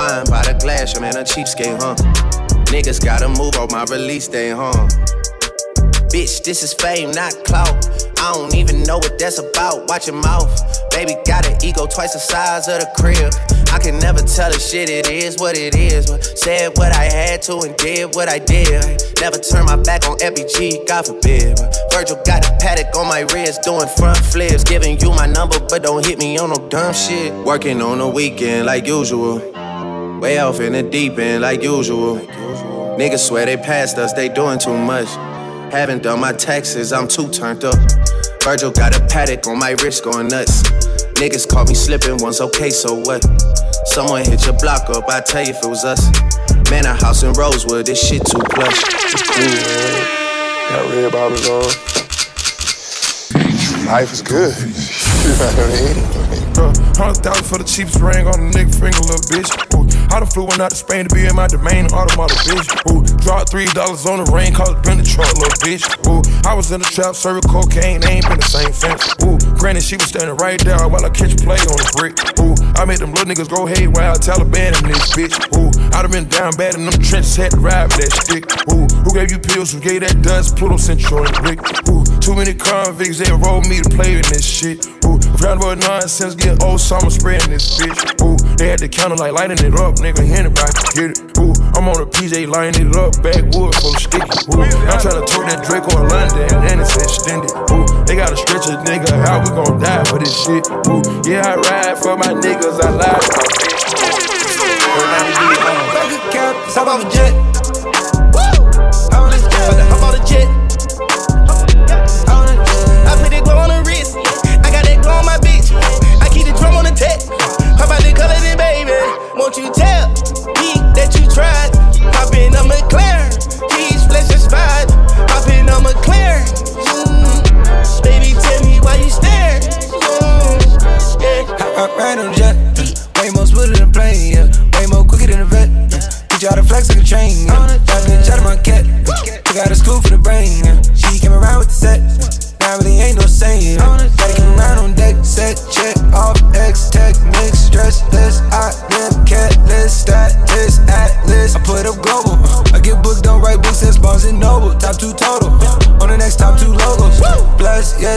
Wine by the glass, your man a cheapskate, huh? Niggas gotta move on my release day, huh? Bitch, this is fame, not clout. I don't even know what that's about. Watch your mouth. Baby got an ego twice the size of the crib. I can never tell a shit, it is what it is. Said what I had to and did what I did. Never turn my back on FBG, God forbid. Virgil got a Patek on my wrist, doing front flips. Giving you my number, but don't hit me on no dumb shit. Working on the weekend like usual. Way off in the deep end like usual. Niggas swear they passed us, they doing too much. Haven't done my taxes, I'm too turned up. Virgil got a Patek on my wrist going nuts. Niggas caught me slipping once, okay, so what? Someone hit your block up, I tell you if it was us. Man, a house in Rosewood, this shit too plush. Got red bottoms on. Life is good. Hundred thousand for the cheapest ring on the nigga finger, little bitch. Ooh, I done flew one out to Spain to be in my domain, automata, bitch. Ooh, dropped three dollars on the rain, cause it been the truck, little bitch. Ooh, I was in the trap, serving cocaine, ain't been the same since. Ooh, granted, she was standing right there while I catch play on the brick. Ooh, I made them little niggas go haywire, Taliban in this bitch. Ooh, I done been down bad in them trenches, had to ride with that stick. Ooh, who gave you pills, who gave that dust, Pluto on the brick. Ooh, too many convicts, they enrolled me to play in this shit. Ooh, round about nonsense, get old, so I'm spreading this bitch. Ooh, they had the counter like lighting it up, nigga, anybody get it. Ooh, I'm on a PJ lining it up, backwood of sticky. Ooh, I'm to talk that Draco in London, and it's extended. Ooh, they gotta stretch a nigga, how we gon' die for this shit? Ooh, yeah, I ride for my niggas, I lie for my bitch. Fuck Won't you tell me that you tried? Hop in a McLaren. These flesh inspired. Hop in a McLaren. Mm. Baby, tell me why you stare. Mm. Yeah. I, I ride on jet, uh, way more smoother than plane, yeah. Way more quicker than a vet. Uh, teach you how to flex like a train, yeah. Bitch out of my cat. Took out of school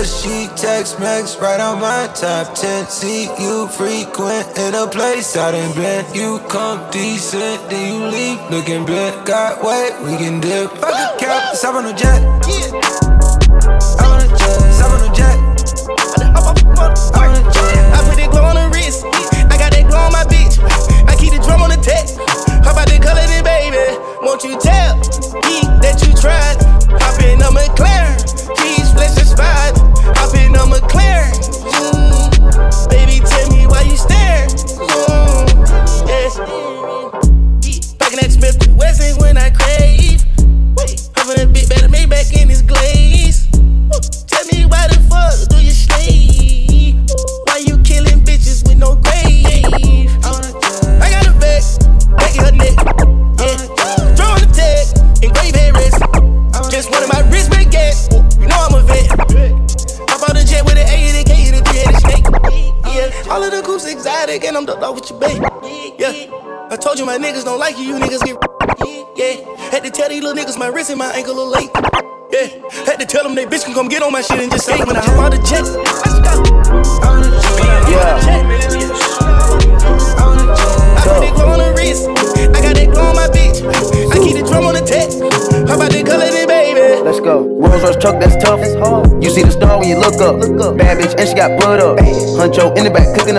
Yes, she text Max right on my top 10. See you frequent in a place out in blend. You come decent, then you leave looking bent. Got weight, we can dip. Fuck a cap, hop on a jet. Hop on jet, hop on a jet.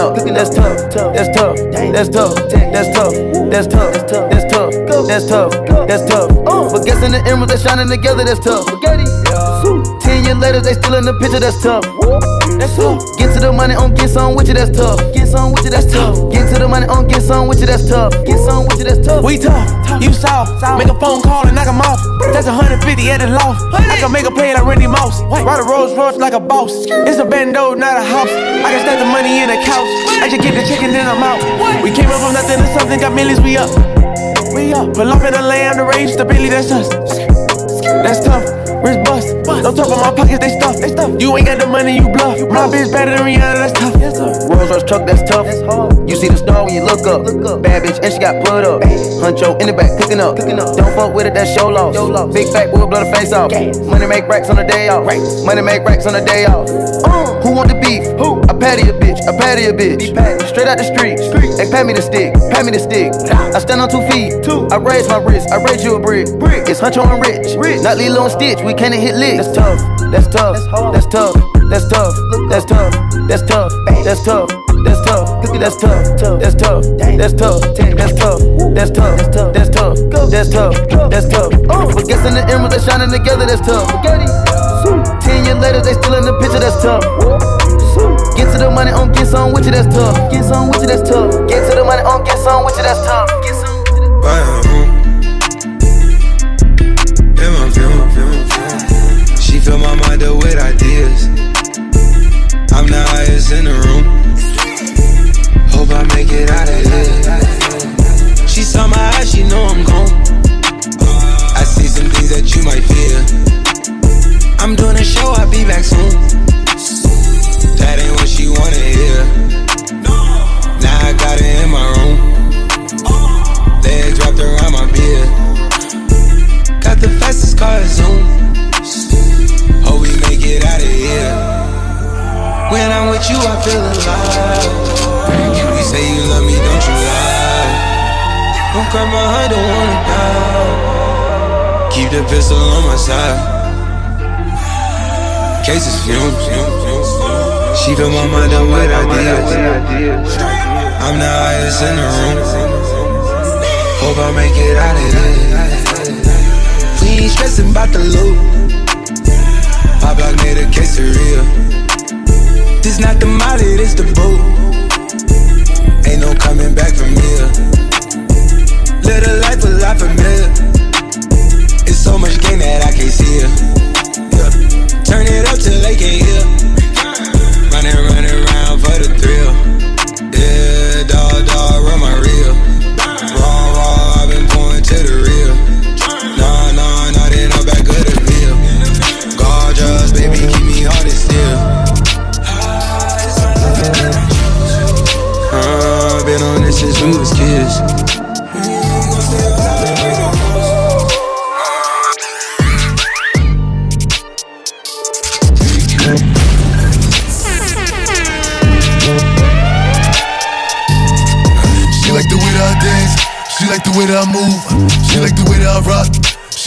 Up. That's tough. That's tough. That's tough. That's tough. That's tough. That's tough. That's tough. That's tough. But guessing the emeralds, they shining together. That's tough. Ten years later, they still in the picture. That's tough. That's tough. Get to the money on get some with you, that's tough. Get some with you, that's tough. Get to the money on get some with you, that's tough. Get some with you, that's tough. We tough, you soft. Make a phone call and knock him off. That's 150 at the loft. I can make a play like Randy Moss. Ride a Rolls Royce like a boss. It's a bando, not a house. I can stack the money in a couch. I just get the chicken, then I'm out. We came up from nothing to something, got millions, we up. We up. Pull off in the land, the range, stability, that's us. That's tough. Wrist bust. Don't talk about my pockets, they stuff. They stuff. You ain't got the money, you bluff. My bitch better than Rihanna, that's tough. Yes. Rolls Royce truck, that's tough. That's You see the star when you look up. Look up. Bad bitch, and she got put up. Huncho in the back, cooking up. Don't fuck with it, that's show loss. Big back boy, blow the face off. Money make racks on the day off. Money make racks on the day off. Uh, want the beef? Who? I patty a bitch, I patty a bitch. Straight out the street. Hey, pat me the stick, pat me the stick. I stand on two feet. I raise my wrist, I raise you a brick. It's Huncho and Rich. Not Lilo and Stitch, we can't hit lit. That's tough, that's tough, that's tough, that's tough, that's tough, that's tough, that's tough. That's tough. That's tough. That's tough. That's tough. That's tough. That's tough. That's tough. That's tough. That's tough. Oh, but guess in the emeralds they shining together. That's tough. Ten years later they still in the picture. That's tough. Get to the money on get some with you. That's tough. Get some with you. That's tough. Get to the money on get some with you. That's tough. Get some. She fill my mind up with ideas. I'm the highest in the room. Hope I make it out of here. She saw my eyes, she know I'm gone. I see some things that you might fear. I'm doing a show, I'll be back soon. That ain't what she wanna hear. Now I got it in my room. Legs wrapped around my beard. Got the fastest car, Zoom. Hope we make it out of here. When I'm with you, I feel alive. You say you love me, don't you lie? Don't cry my heart, don't wanna die. Keep the pistol on my side. Cases fumes. She fill my mind up with ideas. I'm the highest in the room. Hope I make it out of here. We ain't stressing about the loot. Pop block made a quesadilla. This not the molly, this the boat. Ain't no coming back from here. Live a life a lot familiar. It's so much game that I can't see it. Turn it up till they can't hear.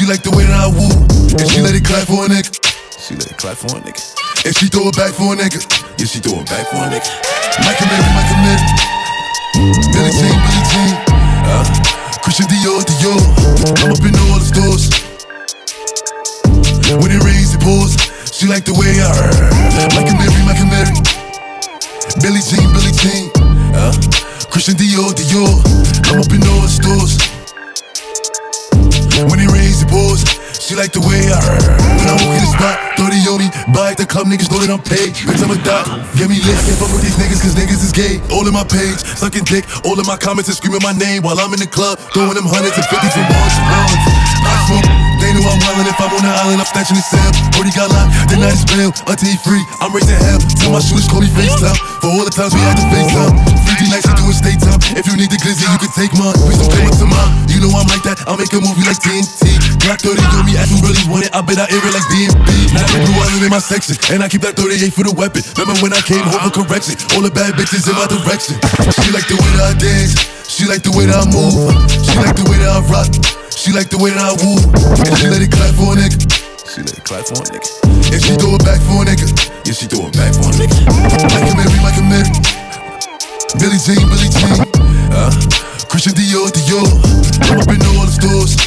Like the way that I woo. And she let it clap for a nigga. She let it clap for a nigga. And she throw it back for a nigga. Yeah, she throw it back for a nigga. Michael Mary, Michael Mary. Billie Jean, Billie Jean. Uh, Christian Dior, Dior. I'm up in all the stores. When it rains, it pours. She like the way I Michael Mary, Michael Mary. Billie Jean, Billie Jean. Uh, Christian Dior, Dior. I'm up in all the stores. When it rains, it pours. She like the way I heard. When I walk in the spot, 30 on me. Buy at the club, niggas know that I'm paid. Bitch, I'm a. Get me lit. Can't fuck with these niggas, cause niggas is gay. All in my page, sucking dick. All in my comments and screaming my name while I'm in the club. Throwing them hundreds and fifties from ones to ones. They know I'm wildin' if I'm on the island, I'm snatching the cell. Already got locked, then I just bail. Until he free, I'm raising hell. Tell my shooters, call me FaceTime. For all the times we had to FaceTime. Freaky nights, I do it time. You need the glizzy, you can take mine. Please don't up to mine. You know I'm like that, I'll make a movie like TNT. Glock 30 on me, as you really want it, I bet I air it like DMB. Now the blue island in my section, and I keep that 38 for the weapon. Remember when I came home for correction? All the bad bitches in my direction. She like the way that I dance. She like the way that I move. She like the way that I rock. She like the way that I woo. And she let it clap for a nigga. She let it clap for a nigga. And she throw it back for a nigga. Yeah, she throw it back for a nigga. Michael Mary, Michael Mary. Billie Jean, Billie Jean. Huh? Christian Dior, Dior. I'm up in all the stores.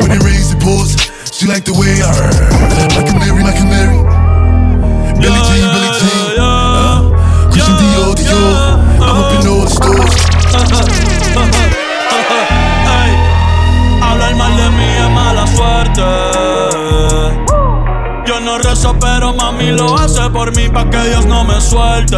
When it rains, it pours. She like the way I heard. Like a Mary, like a Mary. Billy yeah, Jean, yeah, Billy Jean. Yeah, huh? Christian Dior, Dior. I'm up in all the stores. hey, el mal de mí es mala suerte. Yo no rezo, pero mami lo hace por mí, pa' que Dios no me suelte.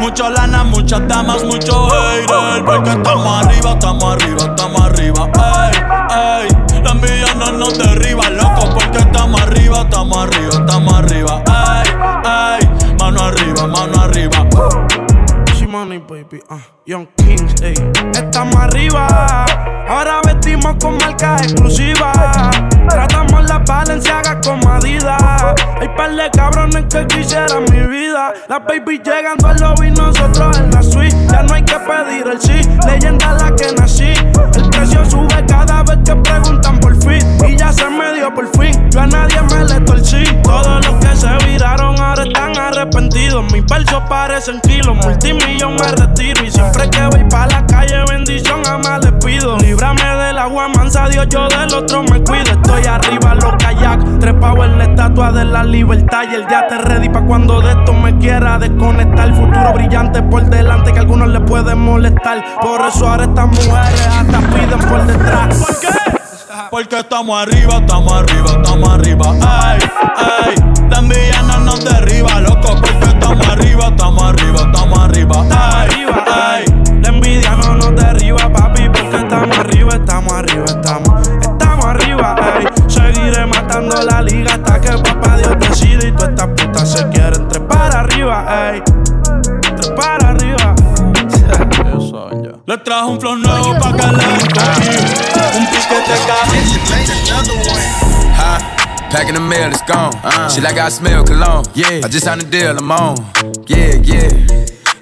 Mucha lana, muchas damas, mucho hater. Porque estamos arriba, estamos arriba, estamos arriba. Ey, ey. La envidia no nos derriba, loco. Porque estamos arriba, estamos arriba, estamos arriba. Ey, ey. Mano arriba, mano arriba. Money, baby, uh, Young Kings, ey. Estamos arriba, ahora vestimos con marcas exclusivas. Tratamos la Valenciaga con Adidas. Hay par de cabrones que quisieran mi vida. Las baby llegando al lobby, nosotros en la suite. Ya no hay que pedir el sí, leyenda la que nací. El precio sube cada vez que preguntan por fin. Y ya se me dio por fin, yo a nadie me le torcí. Todos los que se viraron ahora están arrepentidos. Mis versos parecen kilos, multimillón me retiro. Y siempre que voy pa' la calle, bendición a más les pido. Líbrame del agua mansa, Dios, yo del otro me cuido. Estoy arriba, los kayak, trepado en la estatua de la libertad. Y el día te ready pa' cuando de esto me quiera desconectar. El futuro brillante por delante que a algunos les puede molestar. Por eso ahora estas mujeres hasta piden por detrás. ¿Por qué? Porque estamos arriba, estamos arriba, estamos arriba. Ay, ay. La envidia no nos derriba, loco. Porque estamos arriba, estamos arriba, estamos arriba. Ay, ay. La envidia no nos derriba, papi. Porque estamos arriba, estamos arriba, estamos. Estamos hasta que papá Dios decide. Y todas estas putas se quieren trepar arriba, ay. Trepar arriba. Le trajo un flow nuevo pa' que le Un piquete Huh? Packing the mail, it's gone. Uh, Shit like I smell cologne. Yeah. I just signed a deal, I'm on. Yeah, yeah.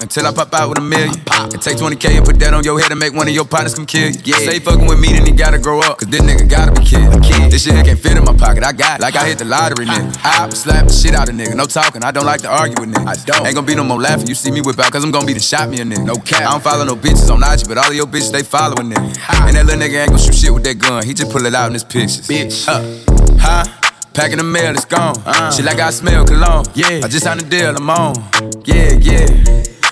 until I pop out with a million. Pop. And take 20k and put that on your head and make one of your partners come kill you. Yeah. Stay fucking with me, then he gotta grow up. Cause this nigga gotta be killed. This shit can't fit in my pocket. I got it. Like I hit the lottery, nigga. I slap the shit out of nigga. No talking. I don't like to argue with niggas. I don't. Ain't gonna be no more laughing. You see me whip out, cause I'm gonna be the shot me a nigga. No cap. I don't follow no bitches on IG, but all of your bitches, they following nigga. And that little nigga ain't gonna shoot shit with that gun. He just pull it out in his pictures. Bitch. Uh. Huh? Packing the mail, it's gone. Uh, Shit like I smell cologne. Yeah. I just signed a deal, I'm on. Yeah, yeah.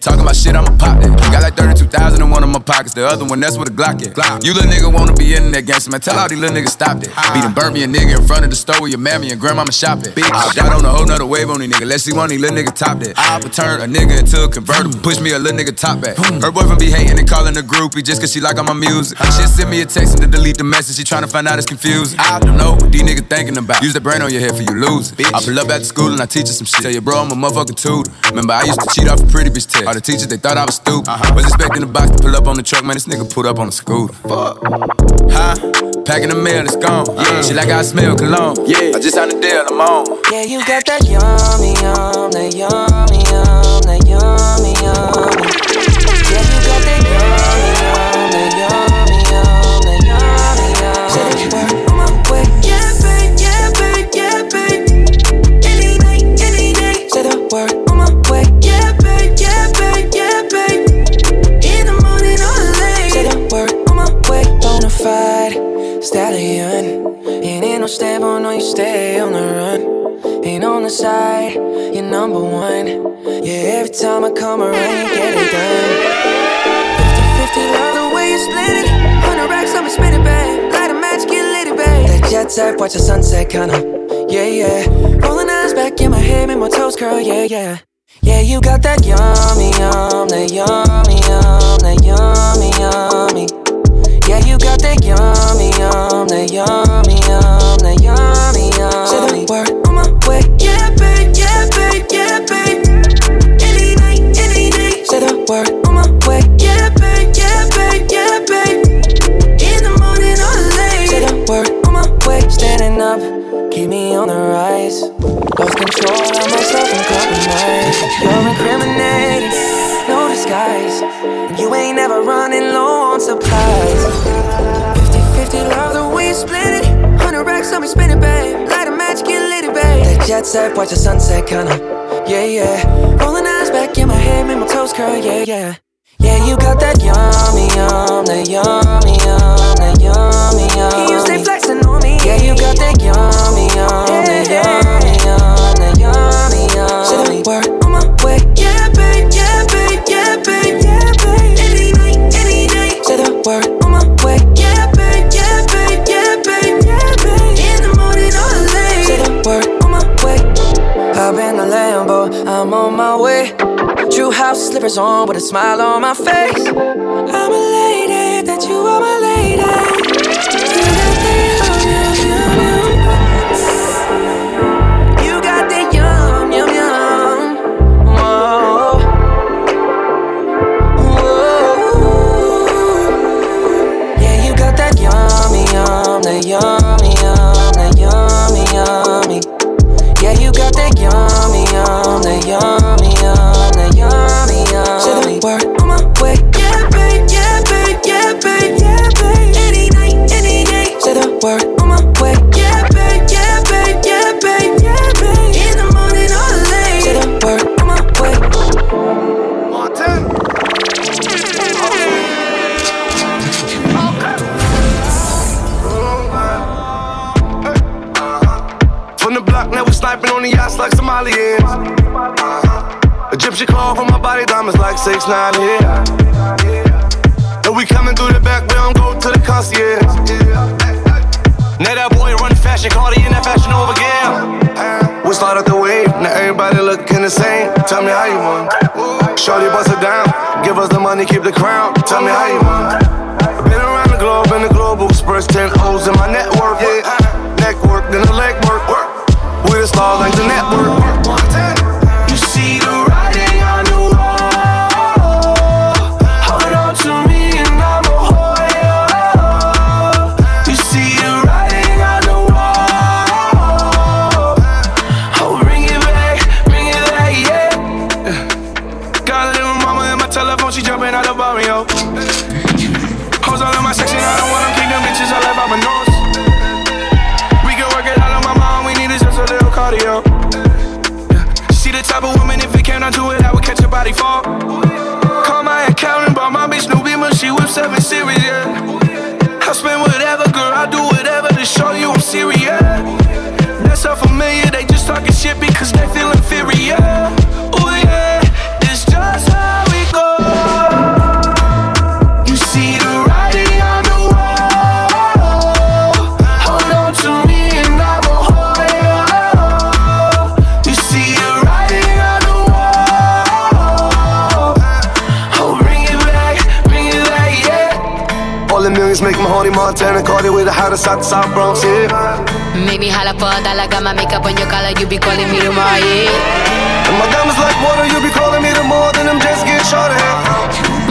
Talking about shit, I'ma pop that. Got like 32,000 in one of my pockets. The other one, that's where the Glock at. Glock. You little nigga wanna be in that gangster, man. Tell all these little niggas stop that. Ah. Beating Burby and nigga in front of the store where your mammy and grandmama shop at. Bitch, I got on a whole nother wave on these nigga. Let's see one of these little niggas top that. Ah. I would turn a nigga into a convertible. Push me a little nigga top back. Her boyfriend be hating and calling a groupie just cause she like all my music. Ah. She send me a text and to delete the message. She tryna find out it's confusing. I don't know what these niggas thinking about. Use the brain on your head for you lose it. I pull up at the school and I teach her some shit. Tell your bro, I'm a motherfucking tutor. Remember, I used to cheat off a pretty bitch test. All the teachers, they thought I was stupid. Uh-huh. Was expecting the box to pull up on the truck, man. This nigga pulled up on the scooter. Fuck. Huh? Packing the mail, it's gone. Yeah. She like I smell cologne. Yeah. I just signed a deal, I'm on. Yeah, you got that yummy, yum, that yummy, yum, that yummy, yummy. Yeah, you got that yummy, yum, ain't no stable, oh, no, you stay on the run. Ain't on the side, you're number one. Yeah, every time I come around, you get it done. 50 50, love the way you split it. 100 racks, I'ma spin it back. Light a match, get lit, babe. That jet set, watch the sunset, kinda. Yeah, yeah. Rolling eyes back in my head, make my toes curl, yeah, yeah. Yeah, you got that yummy, yum, that yummy, yum, that yummy, yummy. Yeah, you got that yummy, babe. That jet set, watch the sunset, kinda. Yeah, yeah. Rolling eyes back in my head, make my toes curl, yeah, yeah. Yeah, you got that yummy, yum, that yummy, yum, that yummy, yum. You stay flexing on me. Yeah, you got that yummy, yum, that yummy, slippers on with a smile on my face. Sniping on the yachts like Somalians. Egyptian call from my body, diamonds like 6 9 here. And we coming through the back, we don't go to the concierge. Now that boy run fashion, the in that fashion over again. We start at the wave, now everybody looking the same. Tell me how you want. Shorty bust it down, give us the money, keep the crown. Tell me how you want. Been around the globe, in the global express, 10 O's in my network. Yeah, neck work, then the leg work. The stars like the network. Shit because they feel inferior. Ooh, yeah, it's just how we go. You see the writing on the wall. Hold on to me and I'ma hold you. You see the writing on the wall. Oh, bring it back, bring it back, yeah. All the millions make my Hardy Montana, Cardi with the hottest out the South Bronx, yeah. Make me holla for a dollar, got my makeup on your collar, you be calling me tomorrow, yeah. And my diamonds like water, you be calling me the more than them just get shorter.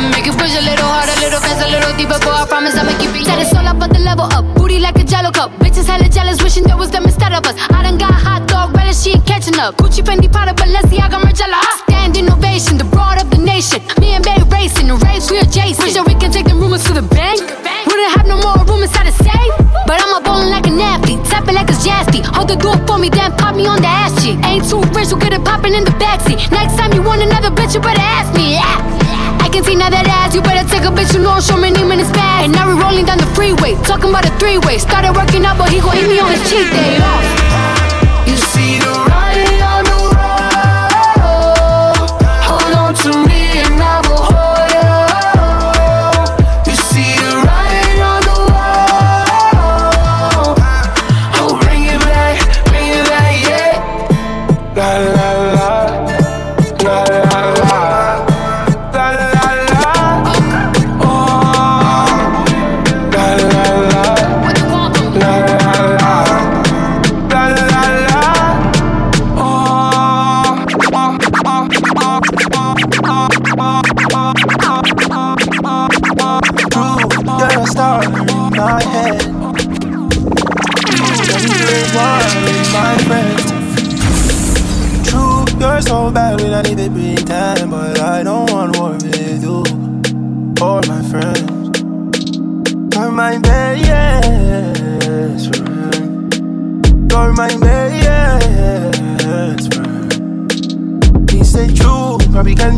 Make it push a little harder, little fast, a little deeper, boy, I promise I'ma keep it. Said it's all up, but the level up, booty like a jello cup. Bitches hella jealous, wishing there was them instead of us. I done got hot dog, relish, she ain't catching up. Gucci, Fendi, Prada, Balenciaga, Margiela. Stand innovation, the broad of the nation. Me and Bay racing, the race we adjacent. Wish that we can take the rumors to the bank. Wouldn't have no more room inside the safe. But I'm a ballin' like an athlete, tapping like it's Jasty. Hold the door for me, then pop me on the ass cheek. Ain't too rich, we'll get it poppin' in the backseat. Next time you want another bitch, you better ask me. Yeah. I can see now that ass, you better take a bitch, you know I'm sure my name in. And now we rolling down the freeway, talking about a three-way. Started working out, but he gon' hit me on his cheat day. You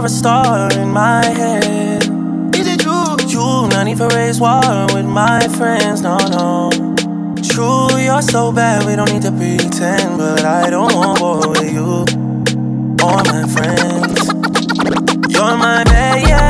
You're a star in my head. Is it true? You not for raise war with my friends, no, no. True, you're so bad, we don't need to pretend. But I don't want war with you or my friends. You're my best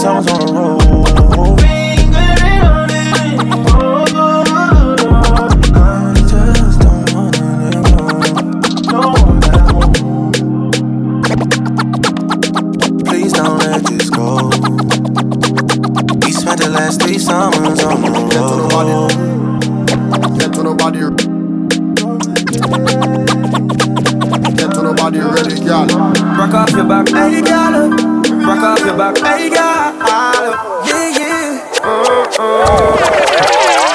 We spent the last three summers on the road. Get to nobody. Get to nobody ready, girl. Rock off your back, hey girl. Rock off your back, hey girl. Yeah, yeah.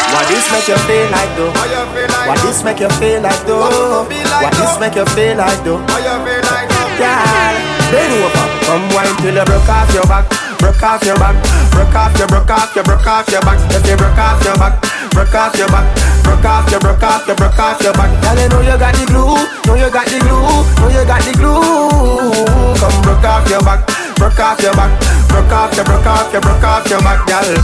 What this make you feel like though? What this make you feel like though? What this make you feel like though? Girl, bend over, come wine till you broke off your back, broke off your back, broke off your, broke off your, broke off your back. If you broke off your back, broke off your back, broke off your, broke off your, broke off your back. Girl, you know you got the glue, know you got the glue, know you got the glue. Come broke off your back, broke off your back, broke off your, broke off your, broke off your back, girl.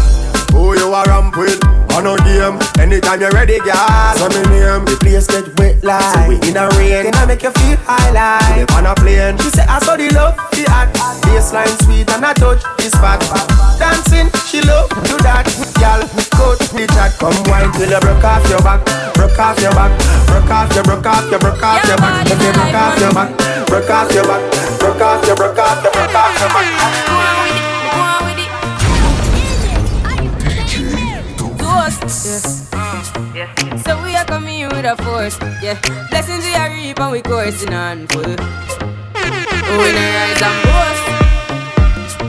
Who you are ramp with? On a game, anytime you're ready, girl. So me name, The place get wet like. So we in a rain. Can I make you feel high like? Live on a plane. She said I saw the love, the act Baseline sweet and I touch this fat Dancing, she love do that. Girl, coach the chat. Come wine till you broke off your back. Broke off your back. Broke off your, broke off your, broke off your back. If broke off your back. Broke off your back. Broke off your, broke off your, broke off your back Ghost. Mm. Yeah. So we are coming here with a force. Yeah. Blessings we are reap and we coursing on full. We rise and boast.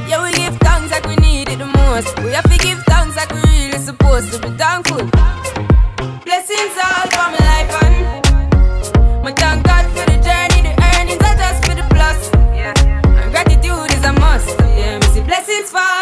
Yeah, we give thanks like we need it the most. We have to give thanks like we really supposed to be thankful. Blessings all for my life and my thank God for the journey. The earnings are just for the plus. Yeah. And gratitude is a must. Yeah, me see blessings fall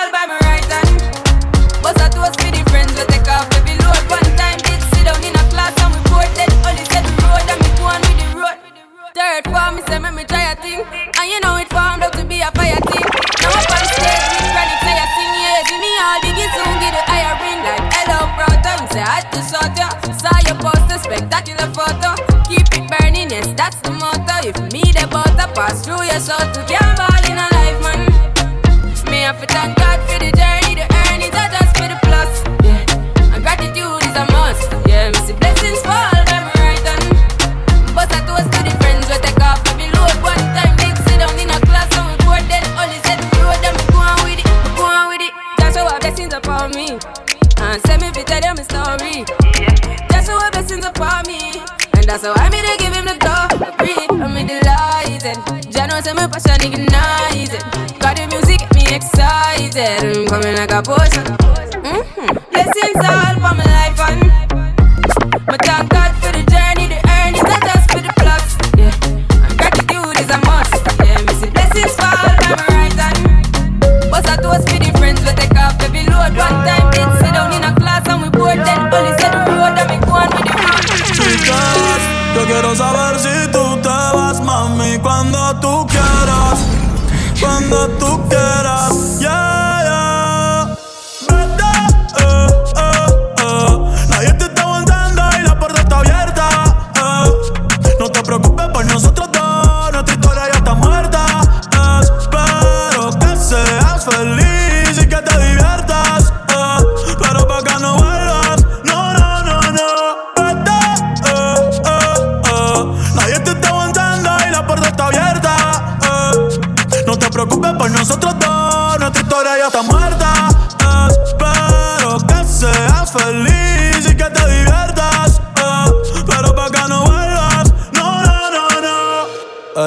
Third form, me say make me try a thing, and you know it formed out to be a fire team. Now up on stage with chronic say I sing yeah, give me all the soon get the higher ring like hello brother. Me say I just shot ya, saw your poster spectacular photo. Keep it burning, yes that's the motto. If me the butter pass through your soul to can't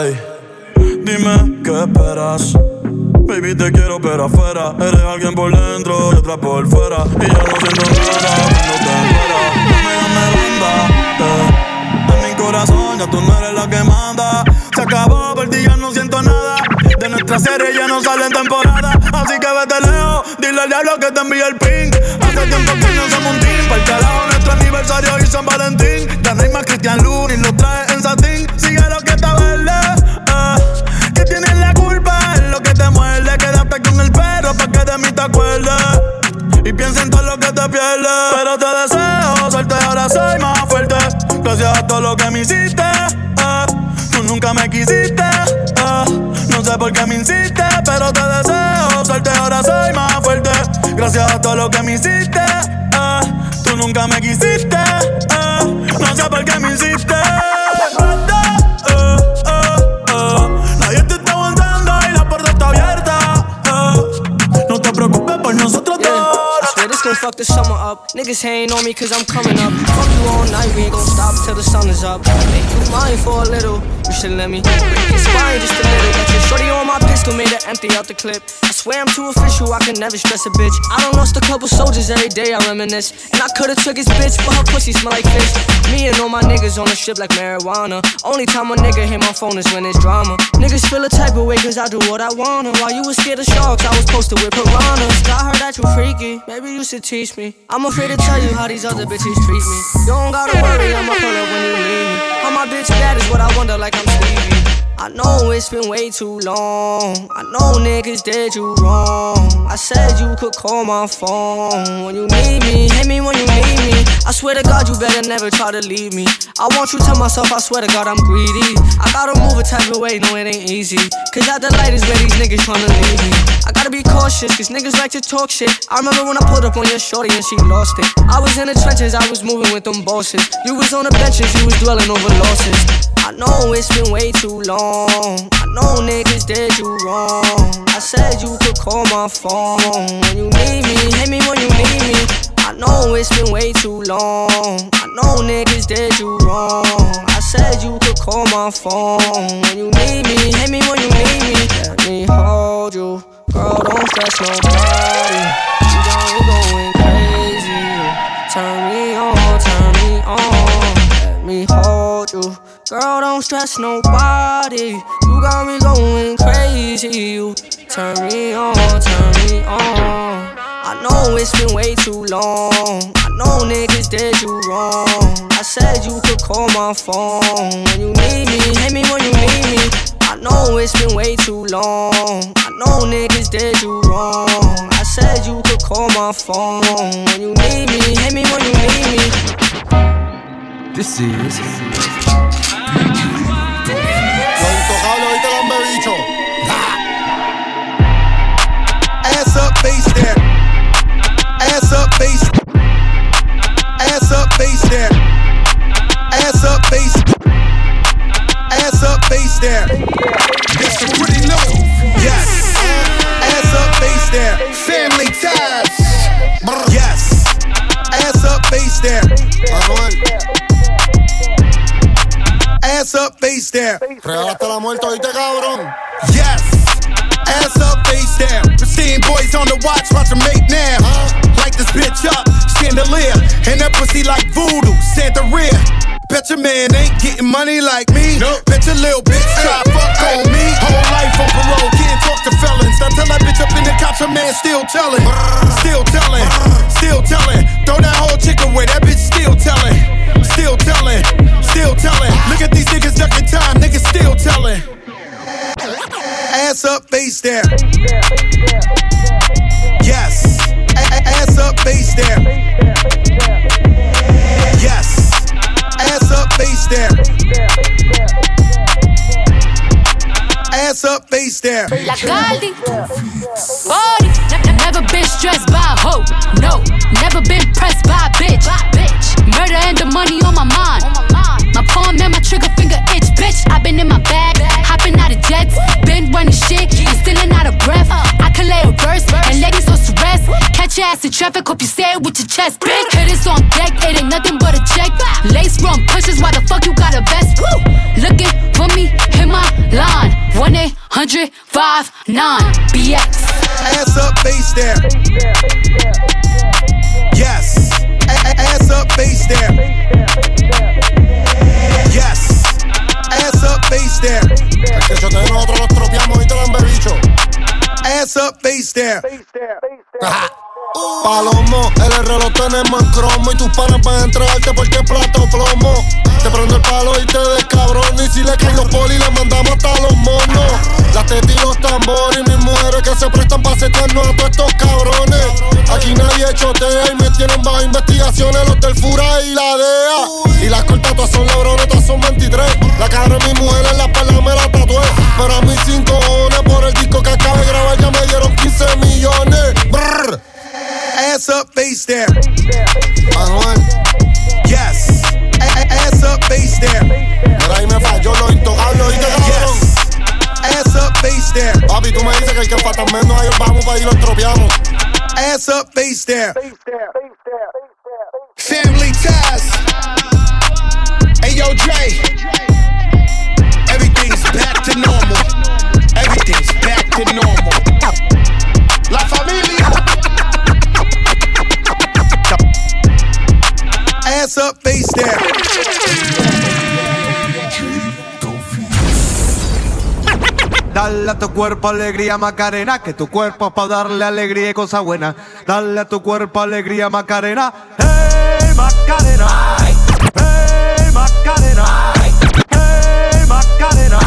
Dime qué esperas. Baby, te quiero pero afuera. Eres alguien por dentro y otra por fuera. Y yo no siento nada cuando te fuera No me llames banda eh. En mi corazón ya tú no eres la que manda. Se acabó, por ti ya no siento nada. De nuestra serie ya no sale en temporada Así que vete lejos, dile al diablo que te envíe el ping. Hace tiempo que no somos un team. Para el carajo nuestro aniversario y San Valentín. Ya no hay más Cristian Luna y lo trae en satín. Sigue lo que te muerde Quédate con el perro pa' que de mí te acuerdes Y piensa en todo lo que te pierdes Pero te deseo suerte, ahora soy más fuerte Gracias a todo lo que me hiciste eh. Tú nunca me quisiste eh. No sé por qué me insiste Pero te deseo suerte, ahora soy más fuerte Gracias a todo lo que me hiciste eh. Tú nunca me quisiste. No sé por qué me insiste gon' fuck the summer up. Niggas hating on me cause I'm coming up. Fuck you all night, we ain't gon' stop till the sun is up. Make you mine for a little. You should let me get spine just a little. Got your shorty on my pistol, made her empty out the clip. I swear I'm too official, I can never stress a bitch. I don't lost a couple soldiers every day, I reminisce. And I could've took his bitch, but her pussy smell like fish. Me and all my niggas on the ship like marijuana. Only time a nigga hit my phone is when it's drama. Niggas feel a type of way cause I do what I wanna. While you was scared of sharks, I was posted with piranhas. I heard that you freaky, maybe you should teach me. I'm afraid to tell you how these other bitches treat me. You don't gotta worry, I'ma pull up when you need me. How my bitch bad is what I wonder, like I'm Stevie. I know it's been way too long. I know niggas did you wrong. I said you could call my phone when you need I swear to God, you better never try to leave me. I want you to myself, I swear to God, I'm greedy. I gotta move a type of way, no, it ain't easy. Cause at the light is where these niggas tryna leave me. I gotta be cautious, cause niggas like to talk shit. I remember when I pulled up on your shorty and she lost it. I was in the trenches, I was moving with them bosses. You was on the benches, you was dwelling over losses. I know it's been way too long. I know niggas did you wrong. I said you could call my phone when you need me. Hit me when you need me. I know it's been way too long. I know niggas did you wrong. I said you could call my phone when you need me. Hit me when you need me. Let me hold you. Girl, don't stress nobody. You got me going crazy. Turn me on, turn me on. Let me hold you. Girl, don't stress nobody. You got me going crazy. You turn me on, turn me on. I know it's been way too long. I know niggas did you wrong. I said you could call my phone when you need me. Hit me when you need me. I know it's been way too long. I know niggas did you wrong. I said you could call my phone when you need me. Hit me when you need me. This is. Face there. Ass up, face. Ass up, face there. Yes, you pretty know. Yes. Ass up, face there. Family ties. Yes. Ass up, face there. Ass up, face there. Regalaste la muerte, oíste, cabrón. Yes. Ass up, face down. Pristine boys on the watch, watch them make now. This bitch up, chandelier. And that pussy like voodoo, Santería. Bet your man ain't getting money like me. Nope. Bet your little bitch try fuck on me. Whole life on parole, can't talk to felons. I tell that bitch up in the cops, her man still telling. Still telling, still telling. Throw that whole chick away, that bitch still telling. Still telling, still telling. Look at these niggas ducking time, niggas still telling. Ass up, face down. Yes. Ass up, face down. Yes. Ass up, face down. Ass up, face down. La Caldi. 40. Ne- Never been stressed by a hoe. No. Never been pressed by a bitch. Murder and the money on my mind. My palm and my trigger finger itch, bitch. i been in my bag, hopping out of jets. Been running shit verse and ladies on rest. Catch your ass in traffic, hope you say it with your chest. Big hitters on deck, it ain't nothing but a check. Lace from pushes, why the fuck you got a vest? Woo! Looking for me, hit my line. 1 800 59 BX. Ass up, face down. Yes. A- ass up, face down. Yes. Ass up, face down. Ass up, face down. Palomo, el reloj tenemos en cromo y tus panas van a entregarte porque es plato plomo. Te prendo el palo y te descabrón y si le caen los poli le mandamos hasta los monos. Las tetas y los tambores y mis mujeres que se prestan para setearnos a todos estos cabrones. Aquí nadie chotea y me tienen bajo investigaciones los del Fura y la DEA. Y las cortas todas son labrones, todas son 23. La cara de mi mujer en la espalda up, face down. Manuel. Yes. A- a- ass up, face down. Pero ahí me falló lo intocable, ah, ¿oíste, cabrón? Ah. Yes. Ass up, face down. Papi, tú me dices que el que falta menos ahí vamos para ir los tropeamos. Ass up, face down. Family ties. Hey, yo, Dre. Ass up, face down. Dale a tu cuerpo alegría Macarena, que tu cuerpo es para darle alegría y cosa buena. Dale a tu cuerpo alegría Macarena, hey Macarena, hey Macarena, hey Macarena,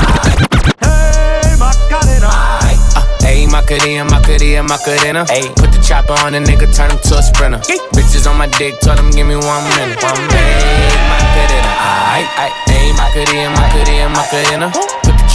hey Macarena. Ayy, Macarena, Macarena, Macarena. Ayy, put the chopper on the nigga, turn him to a sprinter. Bitches on my dick, told him give me one minute. One minute. Ayy, Macarena, aight, aight. Ayy, Macarena, Macarena, Macarena. Put the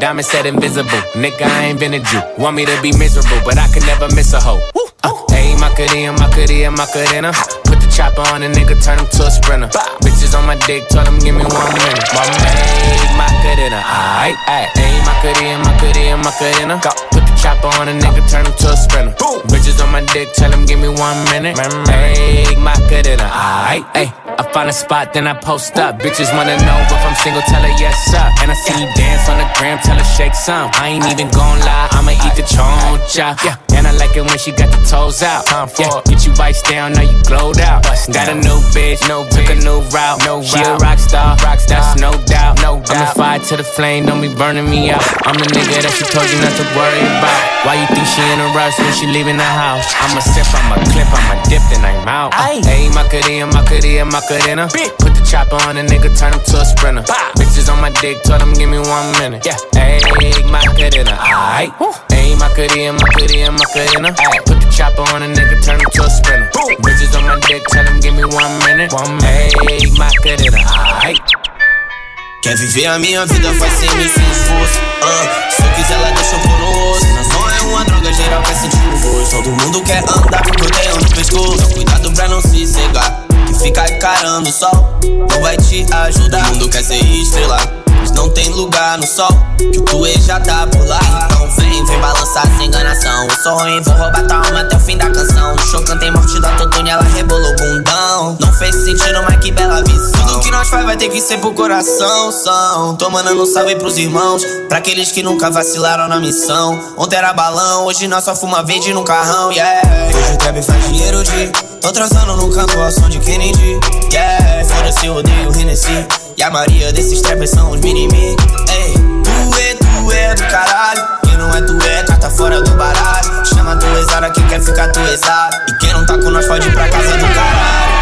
Diamond said invisible. Nigga, I ain't been a Jew. Want me to be miserable, but I can never miss a hoe. Uh, Ayy, Macarena, Macarena, Macarena. Put the chopper on a nigga, turn him to a sprinter. Bitches on my dick, tell him give me one minute. My One minute, Macarena, aight, aight. Ayy, Macarena, Macarena, Macarena. Put the chopper on a nigga, turn him to a sprinter. Bitches on my dick, tell him give me one minute. Ayy, Macarena, aight, ayy. I find a spot, then I post up. Bitches wanna know if I'm single, tell her yes, sir. And I see you dance on the gram, tell her shake some. I ain't even gon' lie, I'ma eat the choncha. Yeah. I like it when she got the toes out. time Yeah. Get you bites down, now you glowed out. Got a new bitch, no took a new route. No she a rock star, that's no doubt. No I'm the fire to the flame, don't be burning me out. I'm the nigga that she told you not to worry about. Why you think she in a rush when she leaving the house? I'm a sip, I'm a clip, I'm a dip, then I'm out. Hey, Macarena, Macarena, Macarena. Put the chopper on a nigga, turn him to a sprinter. Bitches on my dick, told him give me one minute. Yeah, hey, Macarena, aight. Hey, Macarena, Macarena, Macarena. Ay, Put the chopper on a nigga, turn him to a sprinter. Bitches on my dick, tell him give me one minute. One minute. Hey, Macarena, aight. Quer viver a minha vida, faz sem me sem esforço. ah. Se eu quiser, ela deixa eu pôr no rosto. Não é uma droga, geral quer sentir o gosto. Todo mundo quer andar com cordeiro no pescoço. Cuidado pra não se cegar. Ficar encarando o sol não vai te ajudar. Todo mundo quer ser estrela. Não tem lugar no sol, que o Tuê já tá por lá. Então vem, vem balançar sem enganação. Eu sou ruim, vou roubar tua alma até o fim da canção. No show cantei morte da Totune, ela rebolou o bundão. Não fez sentido, mas que bela visão. Tudo que nós faz vai ter que ser pro coração. São, tô mandando um salve pros irmãos. Pra aqueles que nunca vacilaram na missão. Ontem era balão, hoje nós só fuma verde no carrão, yeah. Hoje o trap faz dinheiro de. Tô transando no canto ao som de Kennedy, yeah. Foda-se, odeio Hennessy. E a maioria desses trappers são os mini-me. Ei, tu é, tu é do caralho. Quem não é, tu é, carta fora do baralho. Chama tu exara, quem quer ficar tu exara. E quem não tá com nós pode ir pra casa do caralho.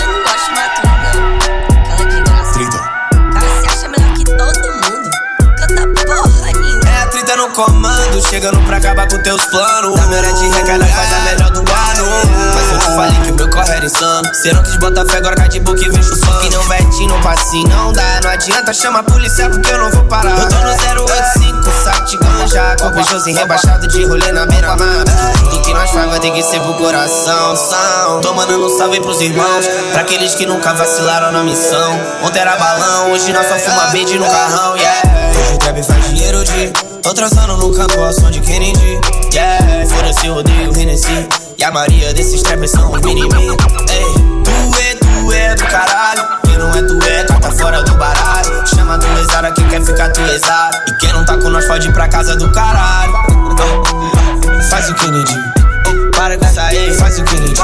Eu não gosto de madruga. Aquela de graça. Trita. Cara, se acha melhor que todo mundo. Canta porra nenhuma. É a trita no comando, chegando pra acabar com teus planos. Da minha de recarga faz a melhor do ano. Falei que o meu corre era insano. Cê não quis botar fé, agora cai de boca e vejo o som. Que não vete, não passe, não dá. Não adianta, chama a polícia porque eu não vou parar. Eu tô no 085, saco de ganja. Com beijoso rebaixado de rolê na beira-mar. Tudo que nós faz vai ter que ser pro coração. São, tô mandando um salve pros irmãos. Pra aqueles que nunca vacilaram na missão. Ontem era balão, hoje nós só fuma verde no carrão, yeah. Hoje o trap faz dinheiro de. Tô transando no campo ao som de Kennedy. Yeah, foda-se, eu odeio Hennessy. E a maioria desses trappers são os mini-me. Ei, tu é, tu é do caralho. Quem não é, tu é, carta fora do baralho. Chama tu exara, quem quer ficar tu exara. E quem não tá com nós pode ir pra casa do caralho. Faz o Kennedy. Para com essa aí, faz o Kennedy.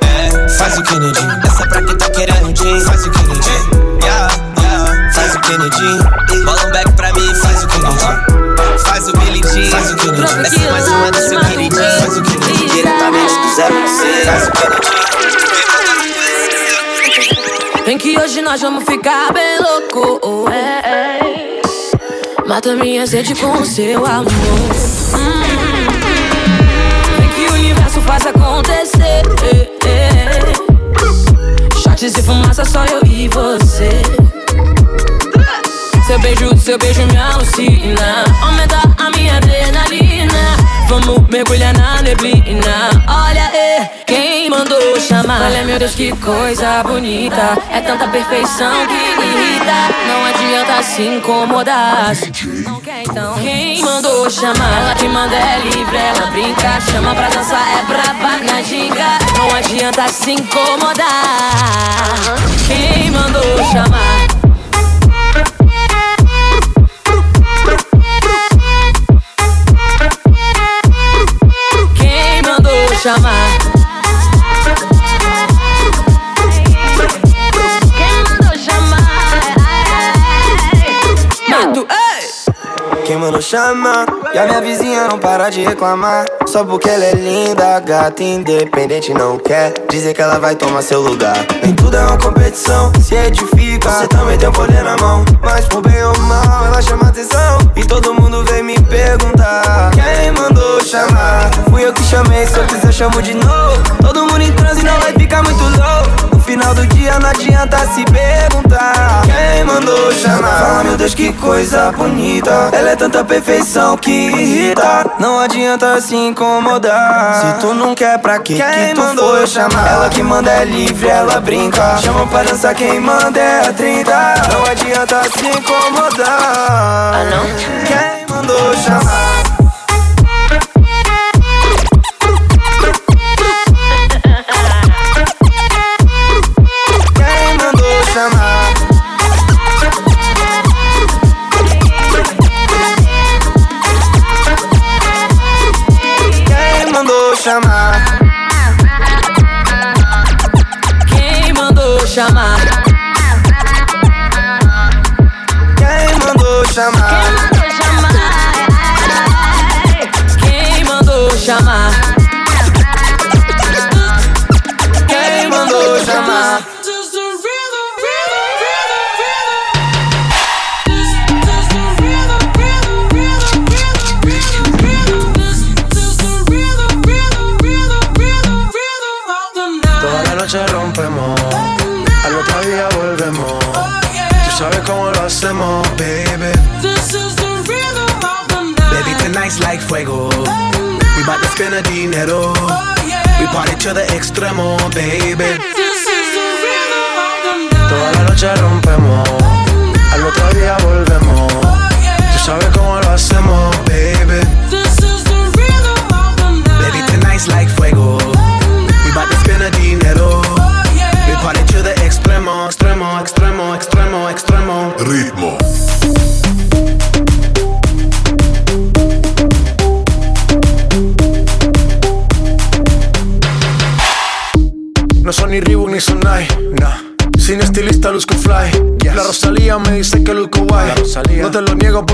É, faz o Kennedy. Essa pra quem tá querendo jean. Faz o Kennedy. Yeah, yeah, faz o Kennedy. Bola um back pra mim, faz o Kennedy. Faz o Billy Jean. Faz o Kennedy. Essa é mais uma do seu queridinho. Faz o Kennedy. Diretamente do zero pra você. Faz o Kennedy. Vem que hoje nós vamos ficar bem louco. é, é. Mata minha sede com o seu amor. Hum. Vem que o universo faz acontecer. é, é. Shots e fumaça, só eu e você. Seu beijo, seu beijo me alucina. Aumenta a minha adrenalina. Vamos mergulhar na neblina. Olha, é, quem mandou chamar? Olha, meu Deus, que coisa bonita. É tanta perfeição que irrita. Não adianta se incomodar. Não quer então? Quem mandou chamar? Ela que manda é livre, ela brinca. Chama pra dançar, é braba na ginga. Não adianta se incomodar. Quem mandou chamar? Chamar? Quem mandou chamar? Mato, ei! Quem mandou chamar? E a minha vizinha não para de reclamar. Só porque ela é linda, gata, independente, não quer dizer que ela vai tomar seu lugar. Nem tudo é uma competição, se edifica. Você também tem um poder na mão. Mas por bem ou mal, ela chama atenção. E todo mundo vem me perguntar: Quem mandou chamar? Fui eu que chamei, se eu quiser, chamo de novo. Todo mundo em transe não vai ficar muito louco. No final do dia não adianta se perguntar Quem mandou chamar? Fala meu Deus que coisa bonita Ela é tanta perfeição que irrita Não adianta se incomodar Se tu não quer pra que quem que tu mandou foi chamar? Ela que manda é livre, ela brinca Chama pra dançar quem manda é a 30 Não adianta se incomodar Ah não? Quem mandou chamar?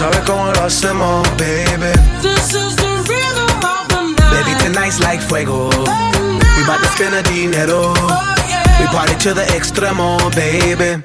Sabes cómo lo hacemos, baby. This is the real problem. Baby, tonight's like fuego. We bout to spend a dinero. Oh, we party to the extremo, baby.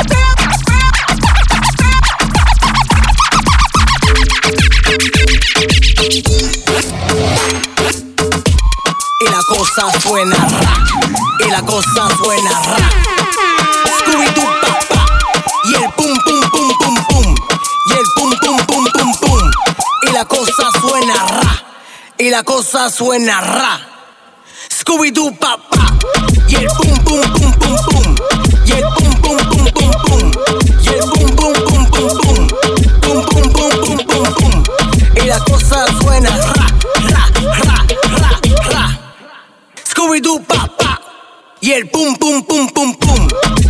Cosa suena ra. Y la cosa suena ra. Scooby-Doo, pa, pa. Y el pum, pum, pum, pum, pum. Y el pum, pum, pum, pum, pum. Y la cosa suena ra. Y la cosa suena ra. Scooby-Doo, pa, pa. Y el pum, pum, pum. El pum, pum, pum, pum, pum.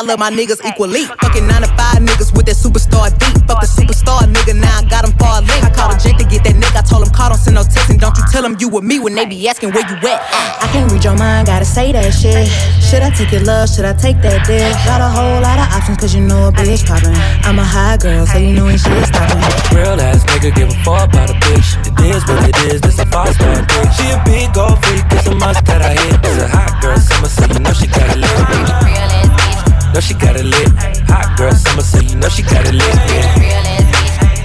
I love my niggas equally. Fucking nine to five niggas with that superstar beat. Fuck the superstar nigga, now I got him far link. I called a Jake to get that nigga. I told him call, don't send no text, and don't you tell him you with me when they be asking where you at. I can't read your mind, gotta say that shit. Should I take your love? Should I take that dick? Got a whole lot of options, cause you know a bitch poppin'. I'm a high girl, so you know ain't shit stoppin'. Real ass nigga give a fuck about a bitch. It is what it is, this a five star dick. She a big gold freak, it's a must that I hit. It's a hot girl summer, so you know she got it lit. Know she got it lit. Hot girl summer, so you know she got it lit. Yeah.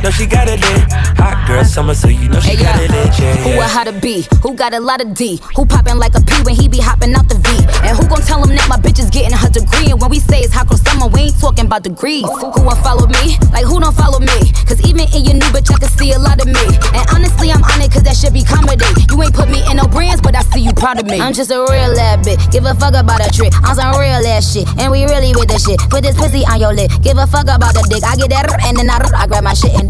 Know she got it lit. Hot girl summer, so you know she Hey, got yeah. it lit. Yeah, Who a yeah. how to be? Who got a lot of D? Who poppin' like a P when he be hopping out the V? And who gon' tell him that my bitch is getting her degree? And when we say it's hot girl summer, we ain't talking about degrees. Who won't follow me? Like who don't follow me? Cause even in your new bitch, I can see a lot of me. And honestly, I'm on it cause that should be comedy. You ain't put me in no brands, but I see you proud of me. I'm just a real ass bitch. Give a fuck about a trick. I'm some real ass shit. And we really with the shit. Put this pussy on your lip. Give a fuck about the dick. I get that and then I, I grab my shit and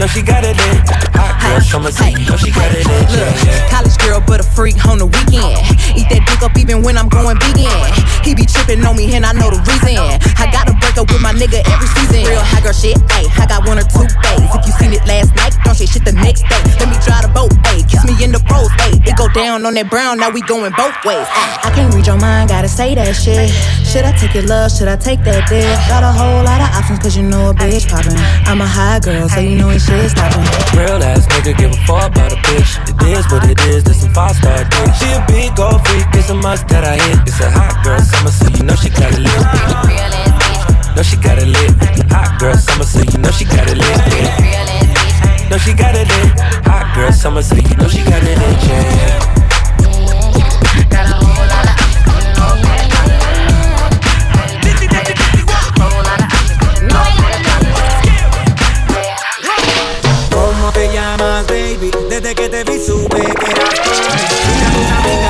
Know she got it in. Hot girl summer, so you know she got it lit. Look, Yeah, yeah. college girl, but a freak on the weekend. Eat that dick up even when I'm going vegan. He be tripping on me, and I know the reason. I gotta break up with my nigga every season. Real high girl shit, ayy. I got one or two days. If you seen it last night, don't say shit the next day. Let me drive the boat, ayy. Kiss me in the pros, ayy. It go down on that brown, now we going both ways. ayy. I can't read your mind, gotta say that shit. Should I take your love? Should I take that dick? Got a whole lot of options, cause you know a bitch poppin'. I'm a high girl, so you know ain't shit stoppin'. Real ass nigga give a fuck about a bitch. It is what it is, this some five star dick. She a big gold freak, it's a must that I hit. It's a hot girl summer, so you know she got it lit. Know she got it lit. Hot girl summer, so you know she got it lit. Yeah. Know she got it lit. Hot girl summer, so you know she got it lit. Yeah. Desde que te vi supe que eras tú.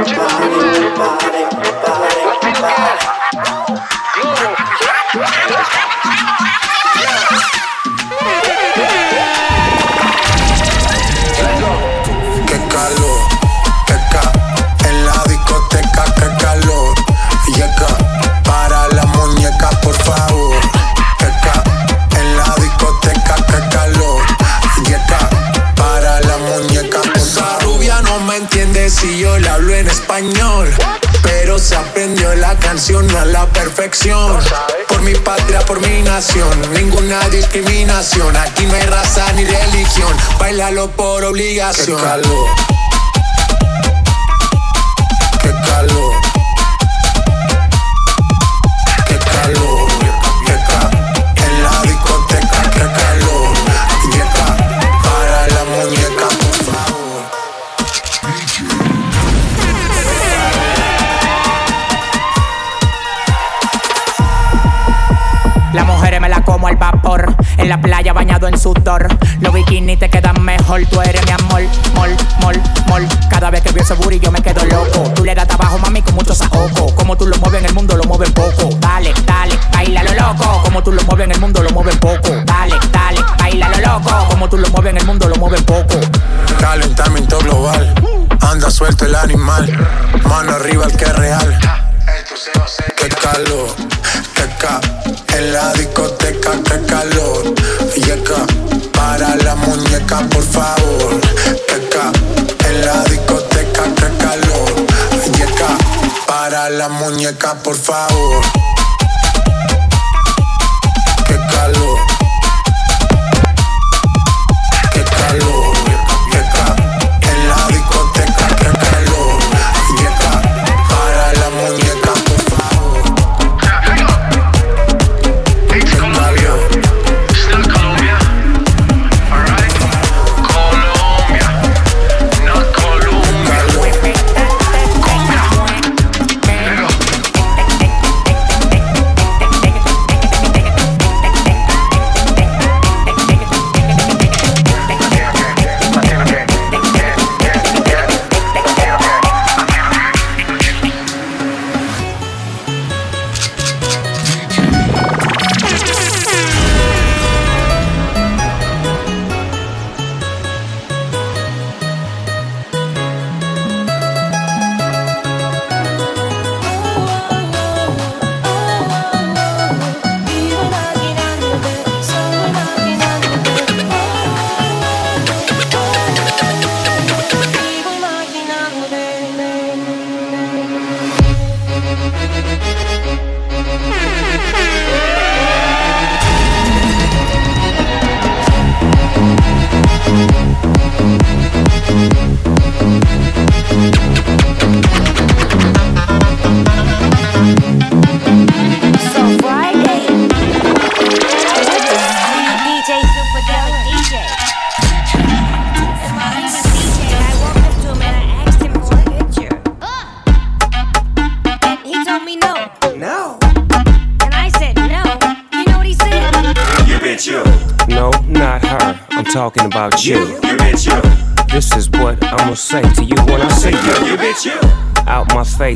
Everybody, everybody. Ninguna discriminación. Aquí no hay raza ni religión, bailalo por obligación. Qué calor. Qué calor. Los bikinis te quedan mejor. Tú eres mi amor, mol, mol, mol. Cada vez que veo ese booty yo me quedo loco. Tú le das trabajo, mami, con mucho saoco. Como tú lo mueves en el mundo, lo mueves poco. Dale, dale, baila lo loco. Como tú lo mueves en el mundo, lo mueves poco. Dale, dale, baila lo loco. Como tú lo mueves en el mundo, lo mueves poco. Calentamiento global, anda suelto el animal. Mano arriba el que es real. Qué calor, qué ca. En la discoteca, qué calor. Por favor, peca. En la discoteca, que calor. Yeca, para la muñeca, por favor.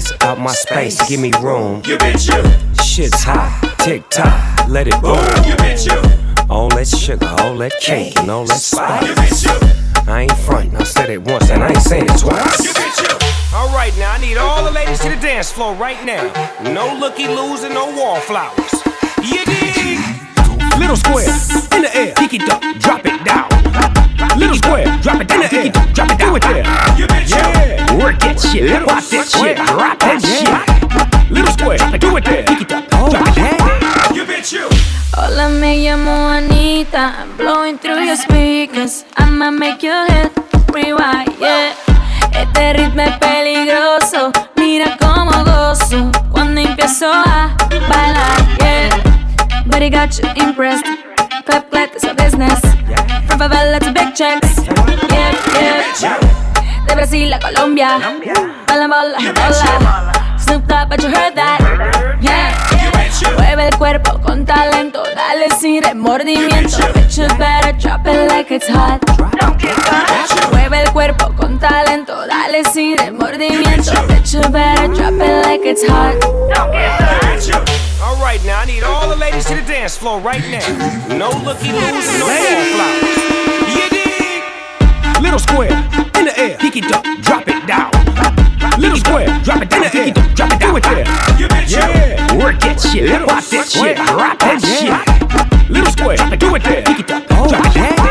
Out my face, out my space, give me room. You bitch you. Shit's hot, tick tock, let it boom. You bitch you. All that sugar, all that cake, and all that spice. I ain't frontin', I said it once and I ain't saying it twice. All right, now I need all the ladies to the dance floor right now. No looky loos and no wallflowers. You dig? Little square in the air, pick it up, drop it down. Little square, drop it down, in the air, drop it down. Do it there. Yeah, work that shit, pop that shit, drop that shit. Little square, do it there, pick it up, drop it down. You bitch you. Hola, me llamo Anita. I'm blowing through your speakers. I'ma make your head rewind, yeah. Este ritmo es peligroso. Mira cómo gozo cuando empiezo a bailar, yeah. But got you impressed. Clap, clap, it's a business. From favela to big checks, yeah, yeah. De Brasil a Colombia. Bola, bola, bola. Snoop Dogg, but you heard that, yeah. Mueve el cuerpo con talento, dale sin remordimiento. Bitches better drop it like it's hot. Mueve el cuerpo con talento, dale sin remordimiento. Bitches better drop it like it's hot. All right, now I need all the ladies to the dance floor right now. No looky loos no wallflowers. You dig? Little square in the air, pick it up, drop it down. Little square, drop it down, pick it up, drop it down. Do it there. Yeah, work that shit, pop that shit, drop that shit. Little square, do it there, pick it up, oh,